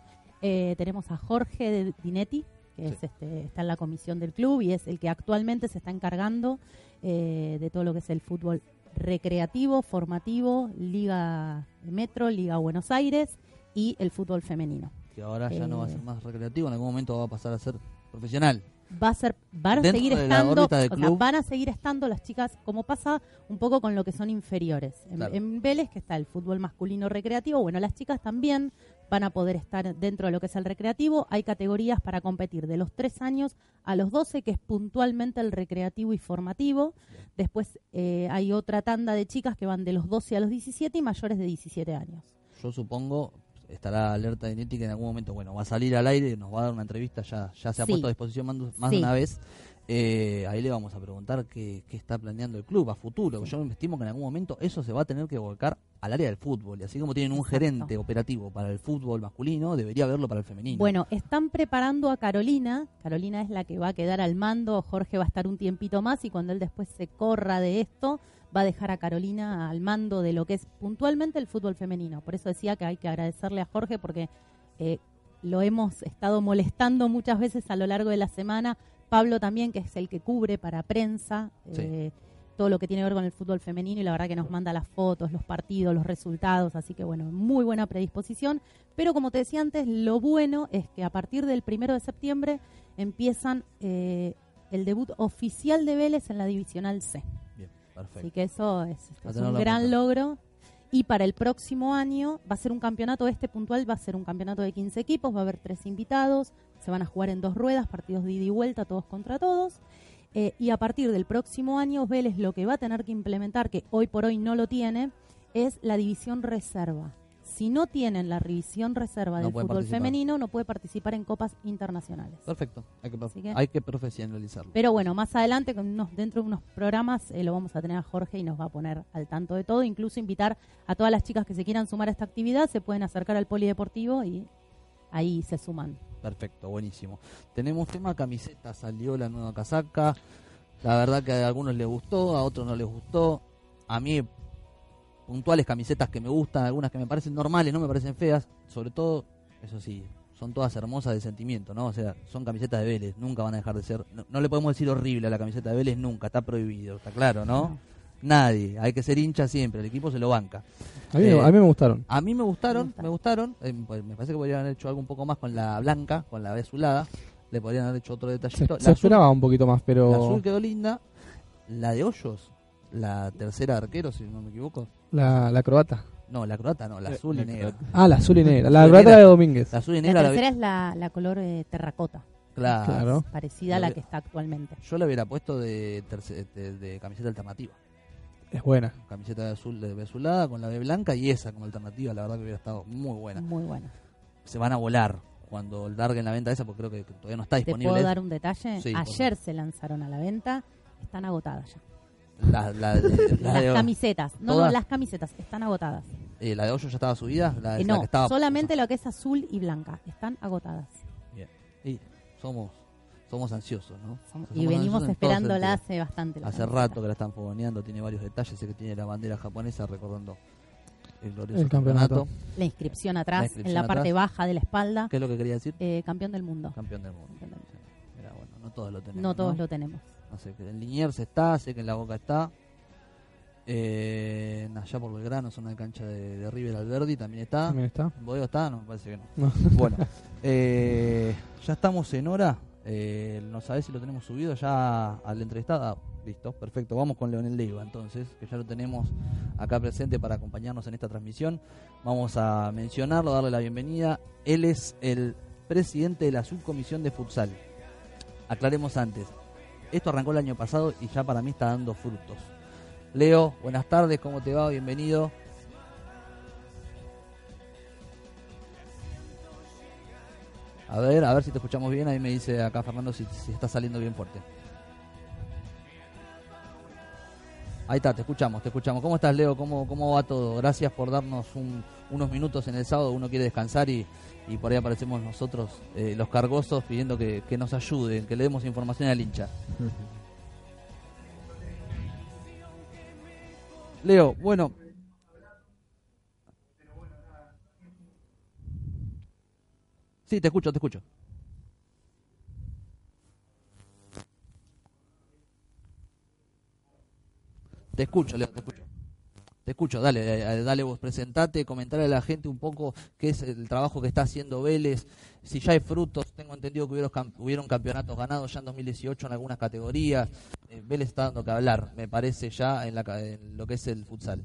Eh, tenemos a Jorge de Dinetti, que
Sí.
es, este, está en la comisión del club y es el que actualmente se está encargando eh, de todo lo que es el fútbol recreativo, formativo, Liga Metro, Liga Buenos Aires y el fútbol femenino.
Que ahora ya no va a
Eh.
ser más recreativo, en algún momento va a pasar a ser profesional.
va a ser van a
Dentro
seguir estando o sea, van a seguir estando las chicas como pasa un poco con lo que son inferiores en,
Claro.
en Vélez que está el fútbol masculino recreativo bueno las chicas también van a poder estar dentro de lo que es el recreativo hay categorías para competir de los 3 años a los 12 que es puntualmente el recreativo y formativo después eh, hay otra tanda de chicas que van de los 12 a los 17 y mayores de 17 años
Yo supongo estará alerta de Neti que en algún momento, bueno, va a salir al aire, nos va a dar una entrevista, ya, ya se ha
Sí.
puesto a disposición más, más
Sí.
de una vez. Eh, ahí le vamos a preguntar qué, qué está planeando el club a futuro. Yo me estimo que en algún momento eso se va a tener que volcar al área del fútbol. Y así como tienen un
Exacto.
gerente operativo para el fútbol masculino, debería haberlo para el femenino.
Bueno, están preparando a Carolina. Carolina es la que va a quedar al mando. Jorge va a estar un tiempito más y cuando él después se corra de esto, va a dejar a Carolina al mando de lo que es puntualmente el fútbol femenino. Por eso decía que hay que agradecerle a Jorge porque eh, lo hemos estado molestando muchas veces a lo largo de la semana. Pablo también, que es el que cubre para prensa.
Sí.
eh, todo lo que tiene que ver con el fútbol femenino y la verdad que nos manda las fotos, los partidos, los resultados, así que bueno, muy buena predisposición. Pero como te decía antes, lo bueno es que a partir del primero de septiembre empiezan eh, el debut oficial de Vélez en la Divisional C.
Bien, perfecto.
Así que eso es, es
A
un gran
cuenta.
logro. Y para el próximo año va a ser un campeonato, este puntual va a ser un campeonato de 15 equipos, va a haber tres invitados, se van a jugar en dos ruedas, partidos de ida y vuelta, todos contra todos. Eh, y a partir del próximo año, Vélez lo que va a tener que implementar, que hoy por hoy no lo tiene, es la división reserva. Si no tienen la división reserva
No
del fútbol
participar.
femenino, no puede participar en copas internacionales.
Perfecto, hay que, hay que profesionalizarlo.
Pero bueno, más adelante, con unos, dentro de unos programas, eh, lo vamos a tener a Jorge y nos va a poner al tanto de todo. Incluso invitar a todas las chicas que se quieran sumar a esta actividad, se pueden acercar al polideportivo y ahí se suman.
Perfecto, buenísimo. Tenemos tema camiseta, salió la nueva casaca. La verdad que a algunos les gustó, a otros no les gustó. A mí, puntuales camisetas que me gustan, algunas que me parecen normales, no me parecen feas. Sobre todo, eso sí, son todas hermosas de sentimiento, ¿no? O sea, son camisetas de Vélez, nunca van a dejar de ser. No, no le podemos decir horrible a la camiseta de Vélez nunca, está prohibido, está claro, ¿no? Nadie, hay que ser hincha siempre, el equipo se lo banca.
A mí,
Eh,
a mí me gustaron.
A mí me gustaron,
Me gusta.
me gustaron. eh, pues me parece que podrían haber hecho algo un poco más con la blanca, con la azulada. Le podrían haber hecho otro detallito.
se
la, azul,
esperaba un poquito más,
la
pero
azul quedó linda. La de Hoyos, la tercera arquero, si no me equivoco.
la, la croata.
No, la croata no, la azul
la
y negra.
Ah, la azul y negra. La croata de Domínguez.
La azul y
La
negra la,
tercera es la, la color eh, terracota,
claro.
Claro.
parecida a
La
que está actualmente.
Yo la hubiera puesto de, terce- de, de camiseta alternativa.
Es buena.
Camiseta de azul de azulada con la B blanca y esa como alternativa. La verdad que hubiera estado muy buena.
Muy buena.
Se van a volar cuando larguen la venta esa porque creo que, todavía no está
¿Te
disponible.
puedo dar un detalle?
Sí,
Ayer se lanzaron a la venta, están agotadas ya.
La, la de, la
las
de-
camisetas, no, no, las camisetas están agotadas.
eh, la de Hoyo ya estaba subida. La,
Eh,
la
no,
que estaba
solamente lo que es azul y blanca, están agotadas.
Y somos somos ansiosos, ¿no?
Somos-
Somos
y venimos esperándola hace bastante. la
Hace
camiseta.
rato que la están fogoneando, tiene varios detalles, sé que tiene la bandera japonesa recordando el glorioso
El campeonato.
campeonato.
La inscripción atrás,
La inscripción
en la parte baja de la espalda,
¿Qué es lo que quería decir?
eh, campeón del mundo.
Campeón del mundo.
Campeón del mundo.
Era bueno, no todos lo tenemos.
No todos lo tenemos.
No sé, que en Liniers está, sé que en la Boca está. Eh, allá por Belgrano, zona de cancha de, de River Alberdi, también está.
También está.
¿Bodega está? No, parece que no.
No.
Bueno, eh, ya estamos en hora. Eh, no sabés si lo tenemos subido ya al entrevistado. Ah, listo, perfecto. Vamos con Leonel Leiva entonces, que ya lo tenemos acá presente para acompañarnos en esta transmisión. Vamos a mencionarlo, darle la bienvenida. Él es el presidente de la subcomisión de futsal. Aclaremos antes, esto arrancó el año pasado y ya para mí está dando frutos. Leo, buenas tardes, ¿cómo te va? Bienvenido. A ver, a ver si te escuchamos bien. Ahí me dice acá Fernando si, si está saliendo bien fuerte. Ahí está, te escuchamos, te escuchamos. ¿Cómo estás, Leo? ¿Cómo, cómo va todo? Gracias por darnos un- unos minutos en el sábado. Uno quiere descansar y, y por ahí aparecemos nosotros, eh, los cargosos, pidiendo que, que nos ayuden, que le demos información al hincha. Leo, bueno. Sí, te escucho, te escucho. Te escucho, Leo, te escucho. Escucho, dale, eh, dale vos, presentate, comentarle a la gente un poco qué es el trabajo que está haciendo Vélez, si ya hay frutos, tengo entendido que hubieron, hubieron campeonatos ganados ya en 2018 en algunas categorías, Eh, Vélez está dando que hablar, me parece ya en, la, en lo que es el futsal.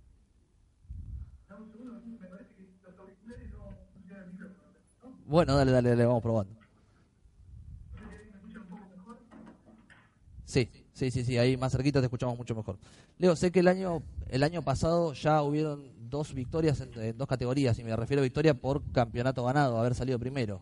Bueno, dale, dale, dale, vamos probando. Sí, sí, sí, sí, ahí más cerquita te escuchamos mucho mejor. Leo, sé que el año el año pasado ya hubieron dos victorias en, en dos categorías, y me refiero a victoria por campeonato ganado, haber salido primero.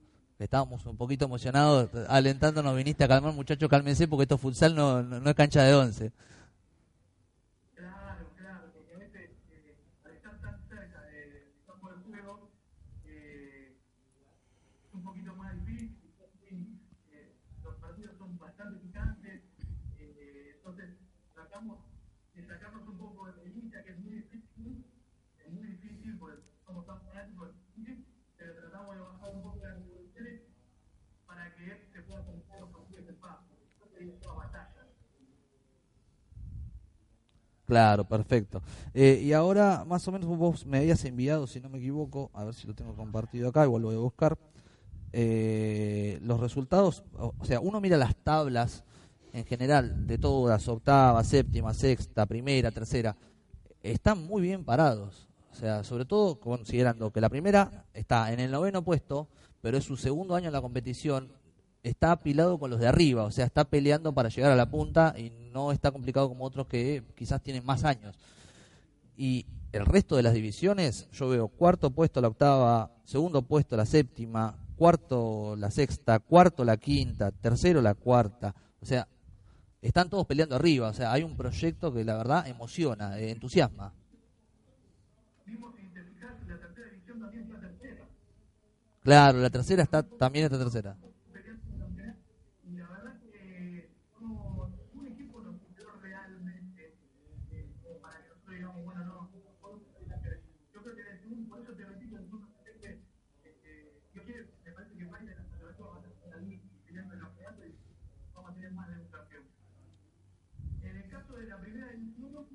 Estábamos un poquito emocionados, alentándonos, viniste a calmar, muchachos, cálmense, porque esto futsal no, no es cancha de once. Claro, perfecto. Eh, y ahora, más o menos, vos me habías enviado, si no me equivoco, a ver si lo tengo compartido acá, igual lo voy a buscar. eh, los resultados, o, o sea, uno mira las tablas en general de todas, octava, séptima, sexta, primera, tercera, están muy bien parados. O sea, sobre todo considerando que la primera está en el noveno puesto, pero es su segundo año en la competición, está apilado con los de arriba, o sea, está peleando para llegar a la punta y no está complicado como otros que quizás tienen más años. Y el resto de las divisiones, yo veo cuarto puesto la octava, segundo puesto la séptima, cuarto la sexta, cuarto la quinta, tercero la cuarta. O sea, están todos peleando arriba. O sea, hay un proyecto que la verdad emociona, eh, entusiasma. Claro, la tercera está también esta tercera.
En el caso de la primera división,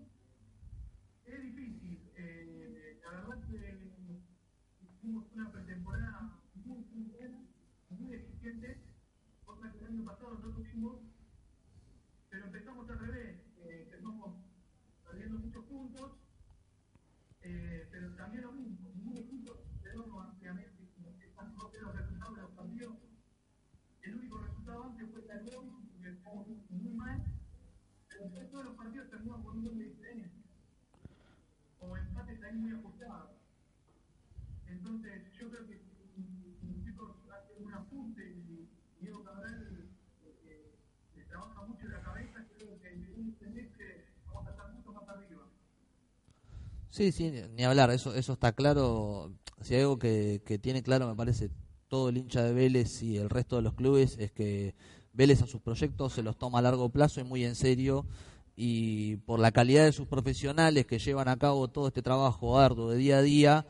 es difícil. Eh, la verdad que hicimos una pretemporada muy, muy buena, muy eficiente, cosa que el año pasado no tuvimos, pero empezamos al revés. Eh, empezamos perdiendo muchos puntos, eh, pero también lo mismo, ningún equipo quedó ampliamente, están los resultados de los partidos. El único resultado antes fue el gol, que estamos muy mal. Pero después todos los partidos terminan con un gol de diferencia. O empates ahí muy ajustados. Entonces, yo creo que si los chicos hacen un apunte y Diego Cabral eh, le trabaja mucho la cabeza, creo que en este mes vamos a estar mucho más arriba.
Sí, sí, ni hablar, eso, eso está claro. Si hay algo que, que tiene claro, me parece, todo el hincha de Vélez y el resto de los clubes, es que Vélez a sus proyectos se los toma a largo plazo y muy en serio y por la calidad de sus profesionales que llevan a cabo todo este trabajo arduo de día a día,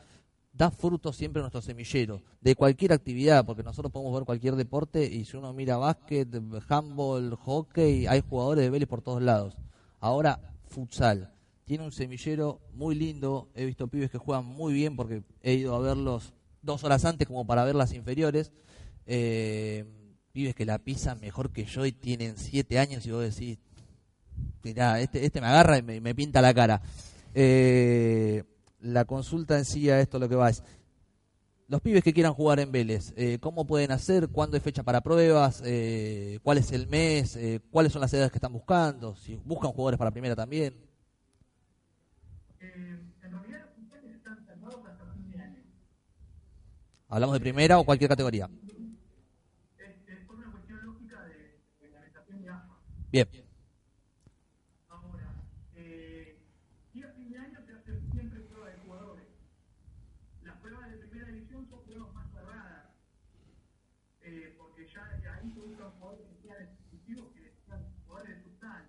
da fruto siempre nuestro semillero, de cualquier actividad, porque nosotros podemos ver cualquier deporte y si uno mira básquet, handball, hockey, hay jugadores de Vélez por todos lados. Ahora, futsal. Tiene un semillero muy lindo, he visto pibes que juegan muy bien porque he ido a verlos dos horas antes como para ver las inferiores. Eh, pibes que la pisan mejor que yo y tienen siete años y vos decís, mirá, este, este me agarra y me, me pinta la cara. Eh, la consulta en sí a esto lo que va es, los pibes que quieran jugar en Vélez, eh, ¿cómo pueden hacer? ¿Cuándo hay fecha para pruebas? Eh, ¿Cuál es el mes? Eh, ¿Cuáles son las edades que están buscando? Si buscan jugadores para primera también.
En realidad, los funciones están cerrados hasta fin de año.
¿Hablamos de primera o cualquier categoría?
Es, es por una cuestión lógica de, de la de AFA.
Bien,
Ahora, eh, y a fin de año se hacen siempre pruebas de jugadores. Las pruebas de primera división son pruebas más cerradas, eh, porque ya ahí se buscan jugadores que sean exclusivos, que sean jugadores de futsal.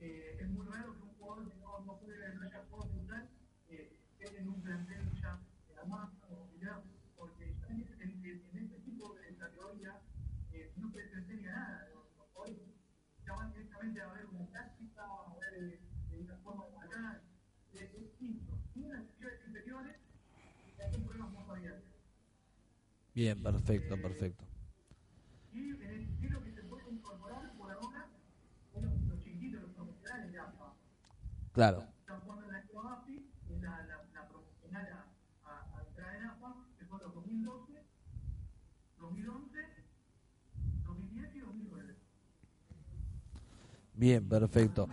Eh, es muy raro que un jugador que no, no puede no haya jugado futsal eh, esté en un plantel ya armado, ya, porque ya en, en, en este tipo de categoría eh, no se les enseña nada. Los, los jugadores ya van directamente a ver una táctica, a ver eh, eh, una forma de marcar, es es distinto. Tienen las sesiones inferiores y hacen pruebas más abiertas.
Bien, perfecto, perfecto.
Y en el estilo que se puede incorporar por ahora, los chiquitos, los profesionales de AFA,
Claro.
están jugando en la que es la, la, la profesional a, a, a entrar en AFA, que los 2012, 2011, 2010 y 2009.
Bien, perfecto.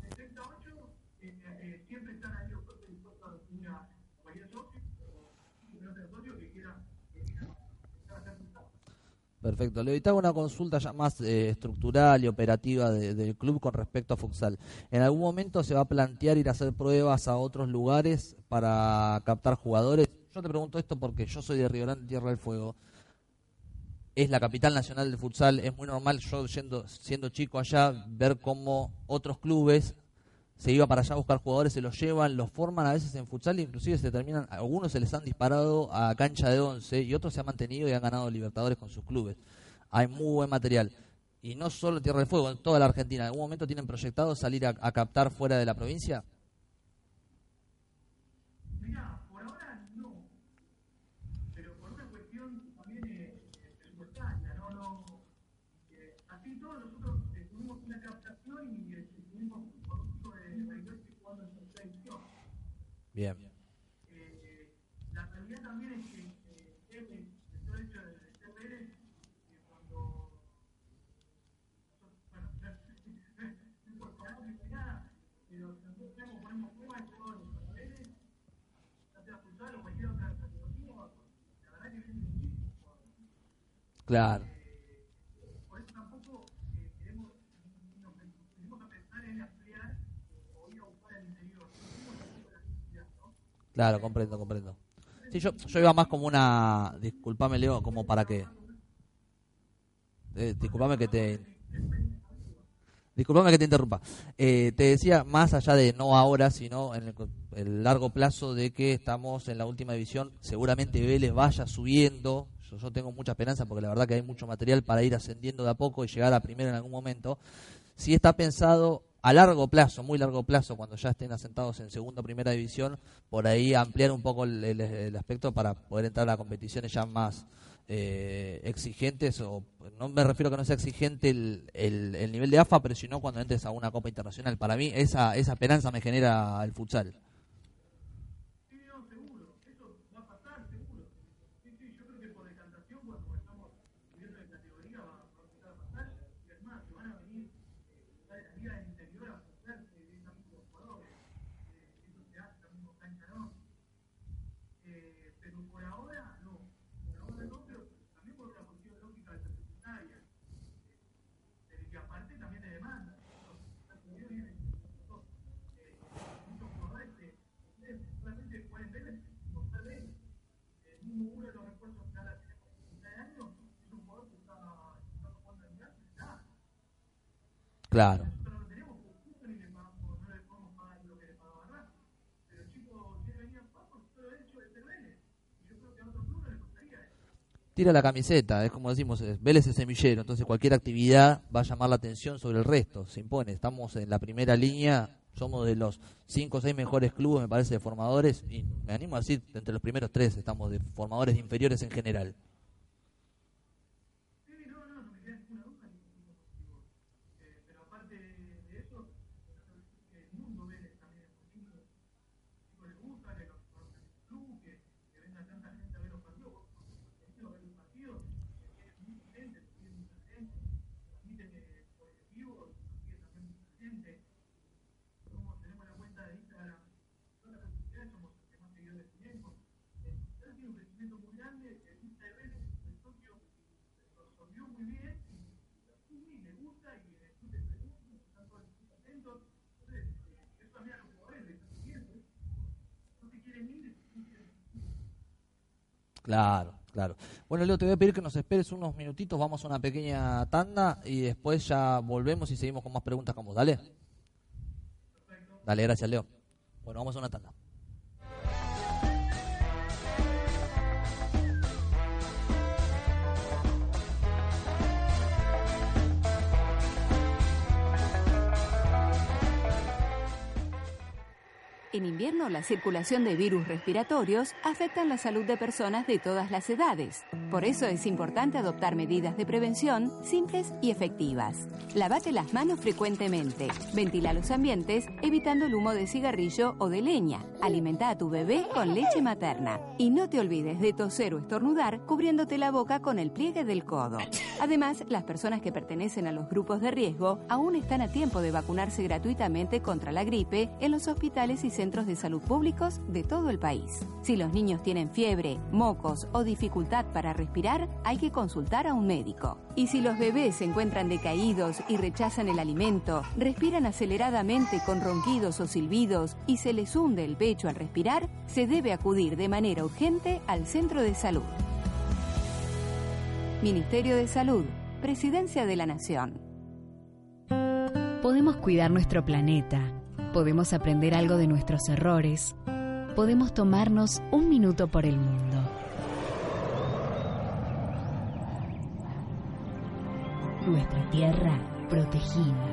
68, eh, eh, siempre están ahí los socios dispuestos a recibir a cualquier socio o un otro socio que quiera que quiera empezar a hacer futsal.
Perfecto. Le hago una consulta ya más eh, estructural y operativa de- del club con respecto a futsal. ¿En algún momento se va a plantear ir a hacer pruebas a otros lugares para captar jugadores? Yo te pregunto esto porque yo soy de Río Grande, Tierra del Fuego. Es la capital nacional del futsal. Es muy normal yo yendo, siendo chico allá ver cómo otros clubes se iba para allá a buscar jugadores, se los llevan, los forman a veces en futsal, inclusive se terminan, algunos se les han disparado a cancha de 11 y otros se han mantenido y han ganado Libertadores con sus clubes. Hay muy buen material. Y no solo Tierra del Fuego, en toda la Argentina. ¿En algún momento tienen proyectado salir a captar fuera de la provincia?
Mirá, por ahora no. Pero por una cuestión también eh, así todo nosotros eh, tuvimos una captación y eh, tuvimos un conjunto de Bariloche jugando en tercera división.
Bien.
Eh, la realidad también es que eh, el solo hecho de ser Vélez, eh, cuando nosotros, bueno, no parar ni nada, pero nosotros tenemos, ponemos prueba de todos los Vélez, ya sea futsal o cualquier otra categoría, la verdad que vienen muchísimos jugadores.
Claro.
Por eso tampoco eh, queremos, nos tenemos que pensar en ampliar eh, o ir a buscar el interior. Tenemos que hacer la necesidad, ¿no?
Claro, comprendo, comprendo. Sí, yo, yo iba más como una. Disculpame, Leo, como para que. Eh, disculpame que te. Disculpame que te interrumpa. Eh, te decía, más allá de no ahora, sino en el, el largo plazo de que estamos en la última división, seguramente Vélez vaya subiendo. Yo, yo tengo mucha esperanza porque la verdad que hay mucho material para ir ascendiendo de a poco y llegar a primero en algún momento. Si está pensado a largo plazo, muy largo plazo, cuando ya estén asentados en segunda o primera división, por ahí ampliar un poco el, aspecto para poder entrar a competiciones ya más eh, exigentes, o no me refiero a que no sea exigente el, el, el nivel de AFA, pero sino cuando entres a una Copa Internacional. Para mí esa, esa esperanza me genera el futsal.
Sí, no, seguro, eso va a pasar, seguro. Sí, sí, yo creo que por decantación, cuando estamos subiendo de categoría, va, va a empezar a pasar. Y es más, que van a venir eh, de la liga del interior a ofrecerse directamente los jugadores. Eh, eso se hace también con cancha, ¿no? Eh, pero por ahora no. Por ahora no, pero también por una cuestión lógica de presupuestaria. Eh, que aparte también de demanda. Los Estados Unidos vienen eh, muchos jugadores que ustedes solamente pueden ver por ser de ellos. El mismo uno de los refuerzos que ahora tenemos a 30 años es un jugador que está, está jugando en Milán, está.
Claro.
Nosotros no tenemos justo ni le pagamos, no le podemos pagar lo que le pagaba Racing. Pero el chico quiere venir a jugar por el solo hecho de ser Vélez. Y yo creo que a otro club no le costaría eso.
Tira la camiseta, es como decimos, Vélez es semillero, entonces cualquier actividad va a llamar la atención sobre el resto, se impone. Estamos en la primera línea, somos de los cinco o seis mejores clubes, me parece, de formadores, y me animo a decir, entre los primeros tres estamos de formadores inferiores en general.
Sí, no, no, no me queda ninguna duda ni ningún motivo. Eh, pero aparte de eso, el mundo Vélez también es muy lindo. Chicos les gusta que los conozcan en el club, que, que venga tanta gente a ver los partidos. Porque a ver los partidos, que tienen mucha gente, que tienen mucha gente, transmiten eh, por el vivo, sigue también mucha gente. Como tenemos la cuenta de Instagram, todas las redes sociales somos los que más seguidores tenemos. Eh, ha sido un crecimiento muy grande, el Insta de Vélez, el socio, lo resolvió muy bien y lo sigue y le gusta y el club le pregunta, están todos muy contentos. Entonces, eh, eso también a los jugadores les está sirviendo. ¿eh? No se quieren ir, no quieren
Claro, claro. Bueno, Leo, te voy a pedir que nos esperes unos minutitos, vamos a una pequeña tanda y después ya volvemos y seguimos con más preguntas con vos. Dale. Dale, gracias, Leo. Bueno, vamos a una tanda.
En invierno, la circulación de virus respiratorios afecta la salud de personas de todas las edades. Por eso es importante adoptar medidas de prevención simples y efectivas. Lavate las manos frecuentemente. Ventila los ambientes evitando el humo de cigarrillo o de leña. Alimenta a tu bebé con leche materna. Y no te olvides de toser o estornudar cubriéndote la boca con el pliegue del codo. Además, las personas que pertenecen a los grupos de riesgo aún están a tiempo de vacunarse gratuitamente contra la gripe en los hospitales y centros de salud públicos de todo el país. Si los niños tienen fiebre, mocos o dificultad para respirar, hay que consultar a un médico. Y si los bebés se encuentran decaídos y rechazan el alimento, respiran aceleradamente con ronquidos o silbidos y se les hunde el pecho al respirar, se debe acudir de manera urgente al centro de salud. Ministerio de Salud, Presidencia de la Nación.
Podemos cuidar nuestro planeta, podemos aprender algo de nuestros errores, podemos tomarnos un minuto por el mundo. Nuestra tierra protegida.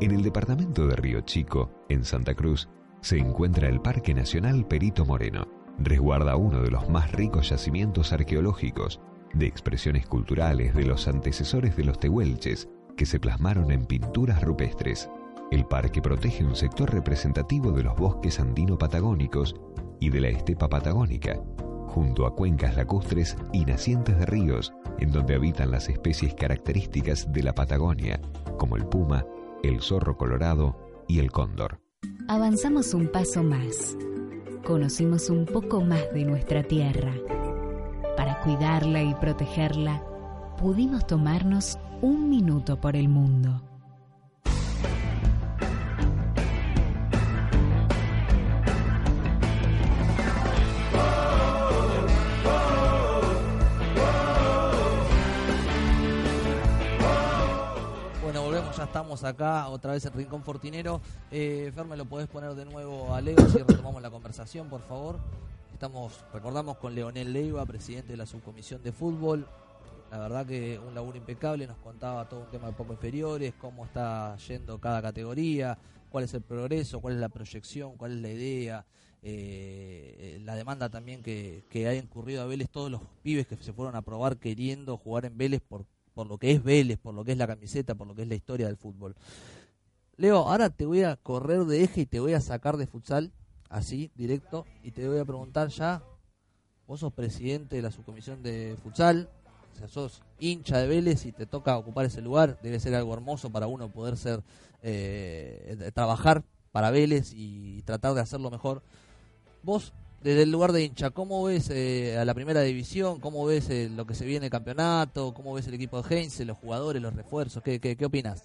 En el departamento de Río Chico, en Santa Cruz, se encuentra el Parque Nacional Perito Moreno. Resguarda uno de los más ricos yacimientos arqueológicos de expresiones culturales de los antecesores de los tehuelches que se plasmaron en pinturas rupestres. El parque protege un sector representativo de los bosques andino-patagónicos y de la estepa patagónica, junto a cuencas lacustres y nacientes de ríos, en donde habitan las especies características de la Patagonia, como el puma, el zorro colorado y el cóndor.
Avanzamos un paso más. Conocimos un poco más de nuestra tierra. Para cuidarla y protegerla, pudimos tomarnos un minuto por el mundo.
Bueno, volvemos, ya estamos acá, otra vez en Rincón Fortinero. Eh, Fer, ¿me lo podés poner de nuevo a Leo si retomamos la conversación, por favor? Estamos, recordamos con Leonel Leiva, presidente de la subcomisión de fútbol. La verdad que un laburo impecable, nos contaba todo un tema de poco inferiores, cómo está yendo cada categoría, cuál es el progreso, cuál es la proyección, cuál es la idea, eh, la demanda también que, que ha incurrido a Vélez, todos los pibes que se fueron a probar queriendo jugar en Vélez por, por lo que es Vélez, por lo que es la camiseta, por lo que es la historia del fútbol. Leo, ahora te voy a correr de eje y te voy a sacar de futsal, así, directo, y te voy a preguntar ya, vos sos presidente de la subcomisión de futsal, sea, sos hincha de Vélez y te toca ocupar ese lugar, debe ser algo hermoso para uno poder ser, eh, trabajar para Vélez y tratar de hacerlo mejor. Vos, desde el lugar de hincha, ¿cómo ves eh, a la primera división? ¿Cómo ves eh, lo que se viene el campeonato? ¿Cómo ves el equipo de Heinze, los jugadores, los refuerzos? ¿Qué, qué, qué opinas?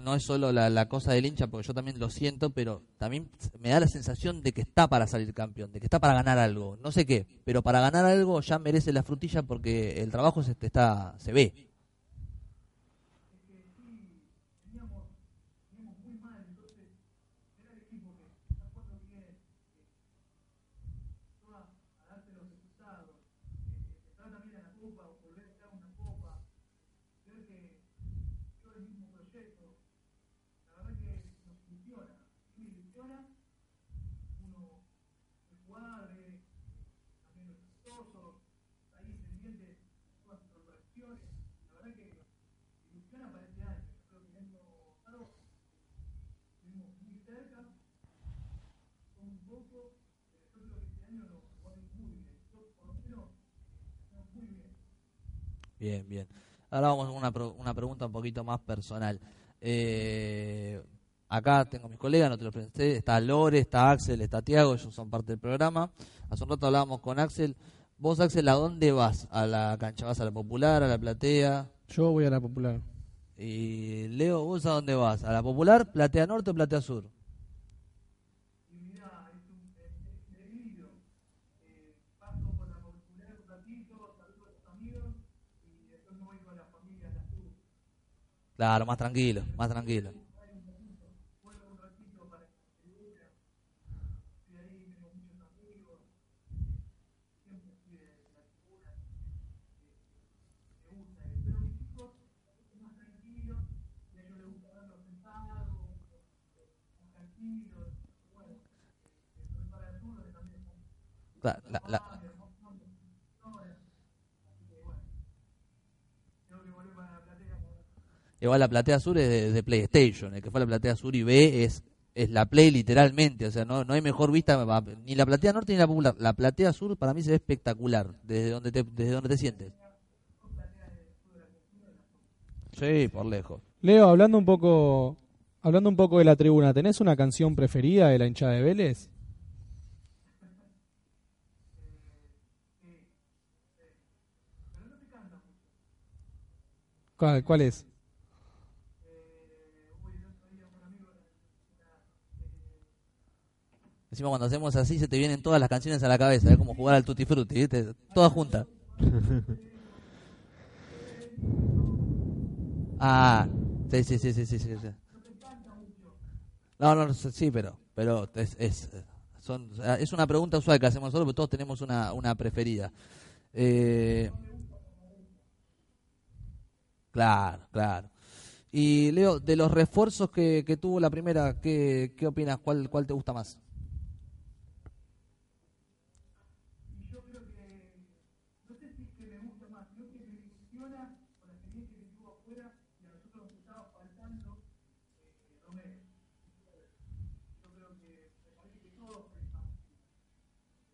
no es solo la, cosa del hincha, porque yo también lo siento, pero también me da la sensación de que está para salir campeón, de que está para ganar algo. No sé qué, pero para ganar algo ya merece la frutilla porque el trabajo se, está, se ve. Bien, bien. Ahora vamos a una, pro- una pregunta un poquito más personal. Eh, acá tengo mis colegas, no te lo presenté. Está Lore, está Axel, está Tiago, ellos son parte del programa. Hace un rato hablábamos con Axel. Vos, Axel, ¿a dónde vas? ¿A la cancha? ¿Vas a la popular, a la platea?
Yo voy a la popular.
Y Leo, ¿vos a dónde vas? ¿A la popular, platea norte o platea sur? Claro, más tranquilo, más tranquilo. La- la- la- Igual la platea sur es de, de PlayStation, el que fue a la platea sur y B es, es la Play literalmente, o sea, no, no hay mejor vista, ni la platea norte ni la popular. La platea sur para mí se ve espectacular, desde donde te, desde donde te sientes. Sí, por lejos.
Leo, hablando un poco, hablando un poco de la tribuna, ¿tenés una canción preferida de la hinchada de Vélez? ¿Cuál, cuál es?
Encima cuando hacemos así se te vienen todas las canciones a la cabeza, es como jugar al Tutti Frutti, ¿viste? Todas juntas. Ah, sí, sí, sí, sí, sí, sí. No, no, sí, pero, pero es, es, son, es una pregunta usual que hacemos nosotros, porque todos tenemos una, una preferida. Eh, claro, claro. Y Leo, de los refuerzos que, que tuvo la primera, ¿qué, qué opinas? ¿Cuál, ¿Cuál te gusta más?
Y yo creo que, no sé si es que me gusta más, creo que me funciona con la experiencia que tuvo afuera y a nosotros nos estaba faltando eh, Romero. Yo creo que, me parece que todos pensamos.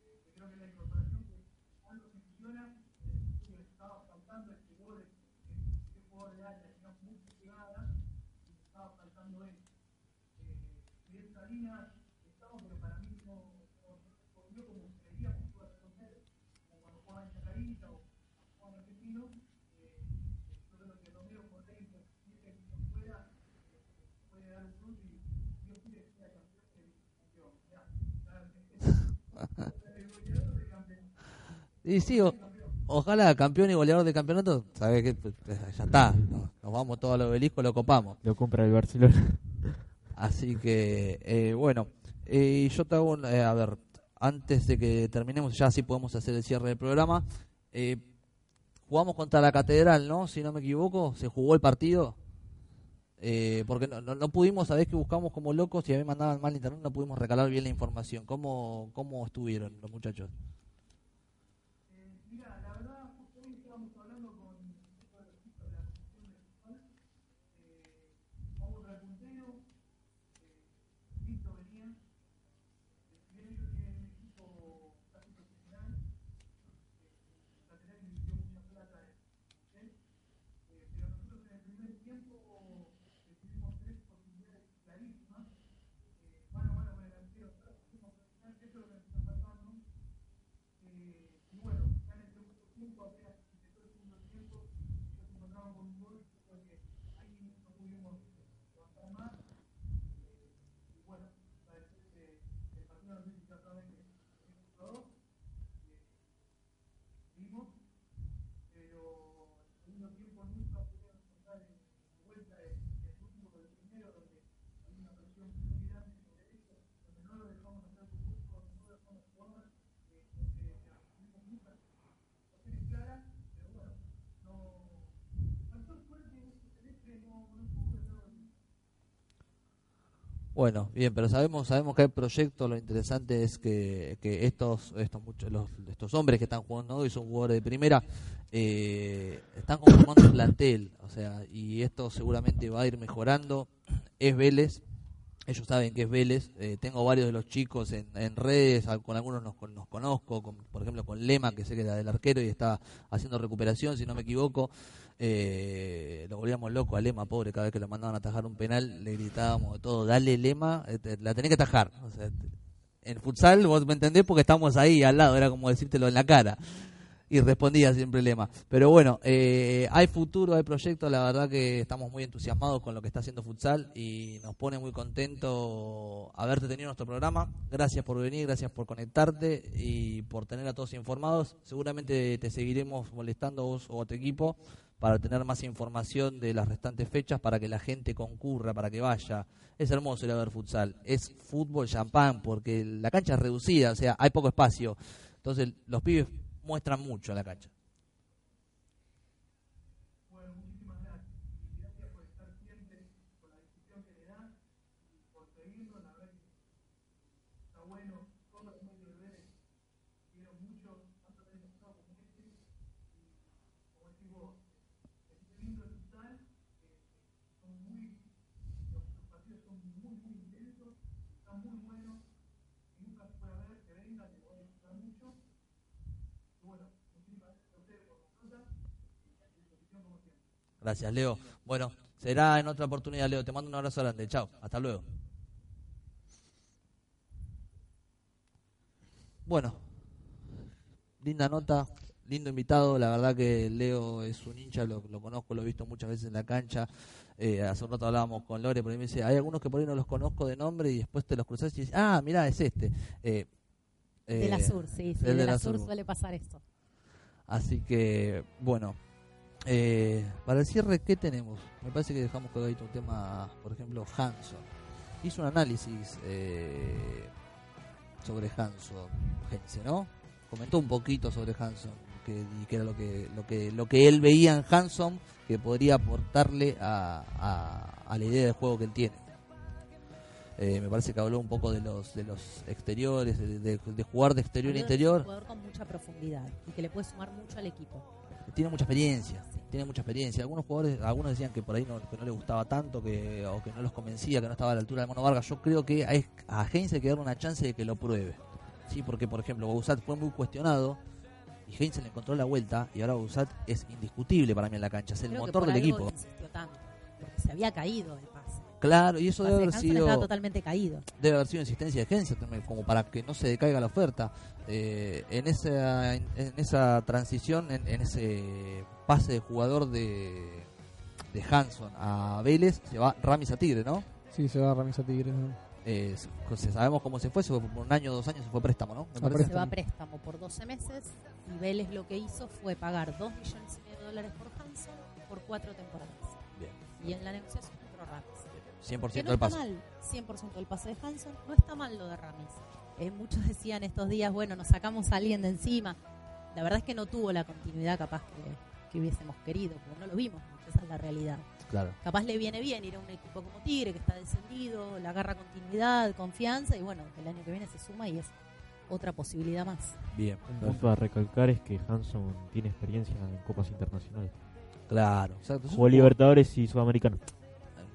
Eh, que creo que la incorporación que algo funciona, eh, que les estaba faltando este gol, este jugador de área, que no mucho llegada, y nos estaba faltando él. Eh, y esa línea estamos, pero para mí no, no, no respondió como creíamos que iba a responder, como cuando jugaba en Chacarita o jugaba en Argentino. Eh, yo creo que Romero por dentro, si es que no fuera, eh, puede dar un fruto y Dios quiere que sea campeón del campeón. Ya, ya, el goleador del campeón.
Y sí, o- ojalá campeón y goleador de campeonato, sabes que pues, ya está, nos, nos vamos todos al obelisco, lo copamos.
Lo compra el Barcelona.
Así que, eh, bueno, eh, yo te hago, un- eh, a ver, antes de que terminemos, ya sí podemos hacer el cierre del programa. Eh, jugamos contra la Catedral, ¿no? Si no me equivoco, se jugó el partido. Eh, porque no, no, no pudimos, sabés que buscamos como locos y a mí mandaban mal internet, no pudimos recalar bien la información. ¿Cómo, cómo estuvieron los muchachos?
Eh, mira, la verdad, justo hoy estábamos hablando con un chico de los chicos de la comisión de fútbol. Eh, vamos al puntero. Eh, Víctor venía. Eh, si bien ellos tienen un equipo casi profesional, eh, la tenés que invirtió mucha plata en él. Eh, pero nosotros en el primer tiempo eh, tuvimos tres posibilidades clarísimas. Eh, mano a mano con el arquero, fuimos profesional, eso es lo que nos está faltando. Eh, y bueno, ya en el segundo tiempo, apenas empezó el segundo tiempo, ellos se encontraban con un gol, yo creo que ahí no pudimos avanzar más. Eh, y bueno, a después eh, el partido no sé si exactamente todo, eh, vimos, pero el segundo tiempo nunca pudieron encontrar en la vuelta del del último con el primero, donde había una presión muy grande sobre ellos, donde no lo dejamos hacer su fútbol, no lo dejamos jugar. Eh, eh, tuvimos muchas opciones claras, pero bueno, no. Faltó suerte en este semestre, no, no pudo hacerlo así.
Bueno, bien, pero sabemos sabemos que hay proyectos, lo interesante es que, que estos estos muchos los, estos hombres que están jugando hoy son jugadores de primera, eh, están conformando un plantel, o sea, y esto seguramente va a ir mejorando. Es Vélez, ellos saben que es Vélez, eh, tengo varios de los chicos en, en redes, con algunos nos, nos conozco, con- por ejemplo con Lema, que sé que era del arquero y está haciendo recuperación, si no me equivoco. Eh, lo volvíamos loco a Lema, pobre, cada vez que lo mandaban a atajar un penal, le gritábamos de todo, dale Lema, eh, te- la tenés que atajar. O en futsal, vos me entendés porque estamos ahí al lado, era como decírtelo en la cara. Y respondía siempre Lema. Pero bueno, eh, hay futuro, hay proyectos, la verdad que estamos muy entusiasmados con lo que está haciendo futsal y nos pone muy contento haberte tenido en nuestro programa. Gracias por venir, gracias por conectarte y por tener a todos informados. Seguramente te seguiremos molestando vos o a tu equipo para tener más información de las restantes fechas para que la gente concurra, para que vaya. Es hermoso ir a ver futsal. Es fútbol champán porque la cancha es reducida, o sea, hay poco espacio. Entonces los pibes muestran mucho en la cancha.
Bueno, muchísimas gracias. Y gracias por estar siempre con la discusión que le dan y por seguirnos. La verdad que está bueno. Todos los medios de redes dieron mucho, tanto el año pasado como este. Y como decís vos, es lindo el futsal. eh, son muy, los, los partidos son muy, muy intensos, están muy buenos. Y nunca se puede ver, que vengan, que voy a disfrutar mucho. Y bueno, muchísimas gracias a ustedes por la nota y a su disposición como siempre.
Gracias, Leo. Bueno, será en otra oportunidad, Leo. Te mando un abrazo grande. Chao. Hasta luego. Bueno, linda nota. lindo invitado, la verdad que Leo es un hincha, lo, lo conozco, lo he visto muchas veces en la cancha. Eh, hace un rato hablábamos con Lore, por ahí me dice, hay algunos que por ahí no los conozco de nombre y después te los cruzas y dices, ah, mirá, es este. Eh,
de la
eh,
Sur, sí, sí, de,
de
la,
la
Sur
Sur.
suele pasar esto.
Así que, bueno, eh, para el cierre, ¿qué tenemos? Me parece que dejamos colgadito un tema, por ejemplo, Hanson. Hizo un análisis eh, sobre Hanson, Heinze, ¿no? Comentó un poquito sobre Hanson, que, y que era lo que, lo que, lo que él veía en Hanson que podría aportarle a, a- a la idea de juego que él tiene. Eh, me parece que habló un poco de los de los exteriores, de, de- de jugar de exterior a interior.
Un jugador con mucha profundidad y que le puede sumar mucho al equipo.
Tiene mucha experiencia, tiene mucha experiencia. Algunos jugadores, algunos decían que por ahí no, que no le gustaba tanto, que o que no los convencía, que no estaba a la altura de Mono Vargas. Yo creo que a, a Heinz hay que darle una chance de que lo pruebe. Sí, porque por ejemplo, Bouzat fue muy cuestionado y Heinz le encontró la vuelta y ahora Bouzat es indiscutible para mí en la cancha, es el
Creo que
motor
por
del
algo
equipo.
insistió tanto, porque se había caído el.
Claro, y eso
El
debe haber
Hansen
sido
totalmente caído.
debe haber sido insistencia de Heinz también, como para que no se decaiga la oferta. Eh, en esa en, esa transición, en, en ese pase de jugador de, de Hanson a Vélez, se va Ramis a Tigre, ¿no?
Sí, se va a Ramírez a Tigres. ¿no?
Eh, se- sabemos cómo se fue, se fue por un año, dos años, se fue préstamo, ¿no? Me
A
parece.
Se va a préstamo por 12 meses y Vélez lo que hizo fue pagar 2 millones y medio de dólares por Hanson por cuatro temporadas.
Bien,
Y en la negociación Ramis.
100%
Que no
del
está
paso.
mal, 100% del pase de Hanson, no está mal lo de Ramis. Eh, muchos decían estos días, bueno, nos sacamos a alguien de encima. La verdad es que no tuvo la continuidad capaz que, que hubiésemos querido, porque no lo vimos, esa es la realidad.
Claro.
Capaz le viene bien ir a un equipo como Tigre, que está descendido, le agarra continuidad, confianza, y bueno, el año que viene se suma y es otra posibilidad más.
Bien, un punto.
a recalcar es que Hanson tiene experiencia en copas internacionales.
Claro, exacto.
Jugó Libertadores y Sudamericano.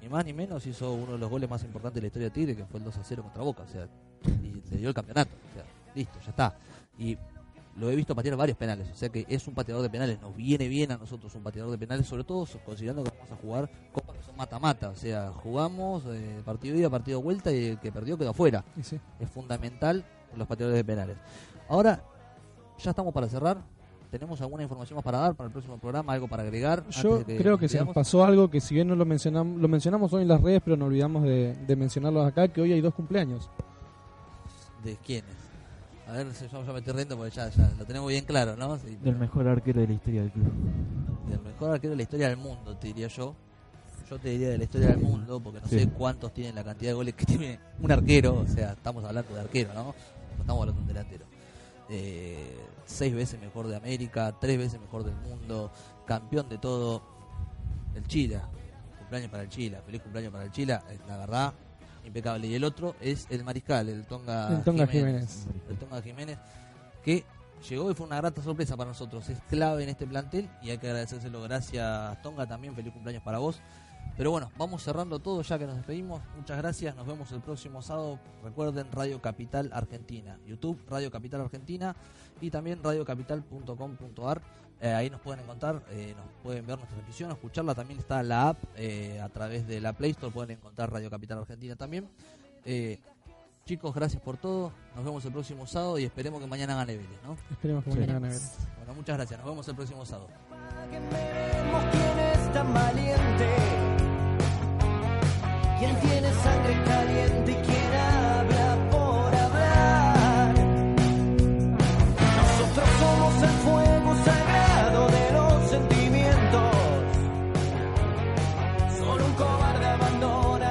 Ni más ni menos hizo uno de los goles más importantes de la historia de Tigre, que fue el 2 a 0 contra Boca. O sea, y le dio el campeonato. O sea, listo, ya está. Y lo he visto patear varios penales. O sea que es un pateador de penales. Nos viene bien a nosotros un pateador de penales, sobre todo considerando que vamos a jugar copas que son mata-mata. O sea, jugamos eh, partido ida, partido vuelta y el que perdió quedó afuera.
Sí.
Es fundamental los pateadores de penales. Ahora, ya estamos para cerrar. ¿Tenemos alguna información más para dar para el próximo programa? ¿Algo para agregar?
Yo
antes de
creo que se nos pasó algo que si bien no lo mencionamos, lo mencionamos hoy en las redes, pero no olvidamos de, de mencionarlo acá, que hoy hay dos cumpleaños.
¿De quiénes? A ver, si yo ya me estoy riendo porque ya, ya lo tenemos bien claro, ¿no? Sí,
Del mejor arquero de la historia del club.
del mejor arquero de la historia del mundo, te diría yo. Yo te diría de la historia del mundo, porque no
Sí.
sé cuántos tienen la cantidad de goles que tiene un arquero. O sea, estamos hablando de arquero, ¿no? No estamos hablando de un delantero. Eh, seis veces mejor de América, tres veces mejor del mundo, campeón de todo. El Chile, cumpleaños para el Chile, feliz cumpleaños para el Chile, es la verdad, impecable. Y el otro es el Mariscal, el Tonga,
El Tonga Jiménez.
el Tonga Jiménez, que llegó y fue una grata sorpresa para nosotros. Es clave en este plantel y hay que agradecérselo. Gracias, Tonga, también. Feliz cumpleaños para vos. Pero bueno, vamos cerrando todo ya que nos despedimos. Muchas gracias. Nos vemos el próximo sábado. Recuerden Radio Capital Argentina. YouTube Radio Capital Argentina y también radiocapital.com.ar. Eh, ahí nos pueden encontrar, eh, nos pueden ver nuestra transmisión, escucharla. También está la app eh, a través de la Play Store. Pueden encontrar Radio Capital Argentina también. Eh, chicos, gracias por todo. Nos vemos el próximo sábado y esperemos que mañana gane Vélez, ¿no?
Esperemos que mañana gane Vélez.
Bueno, muchas gracias. Nos vemos el próximo sábado
quien tiene sangre caliente y quien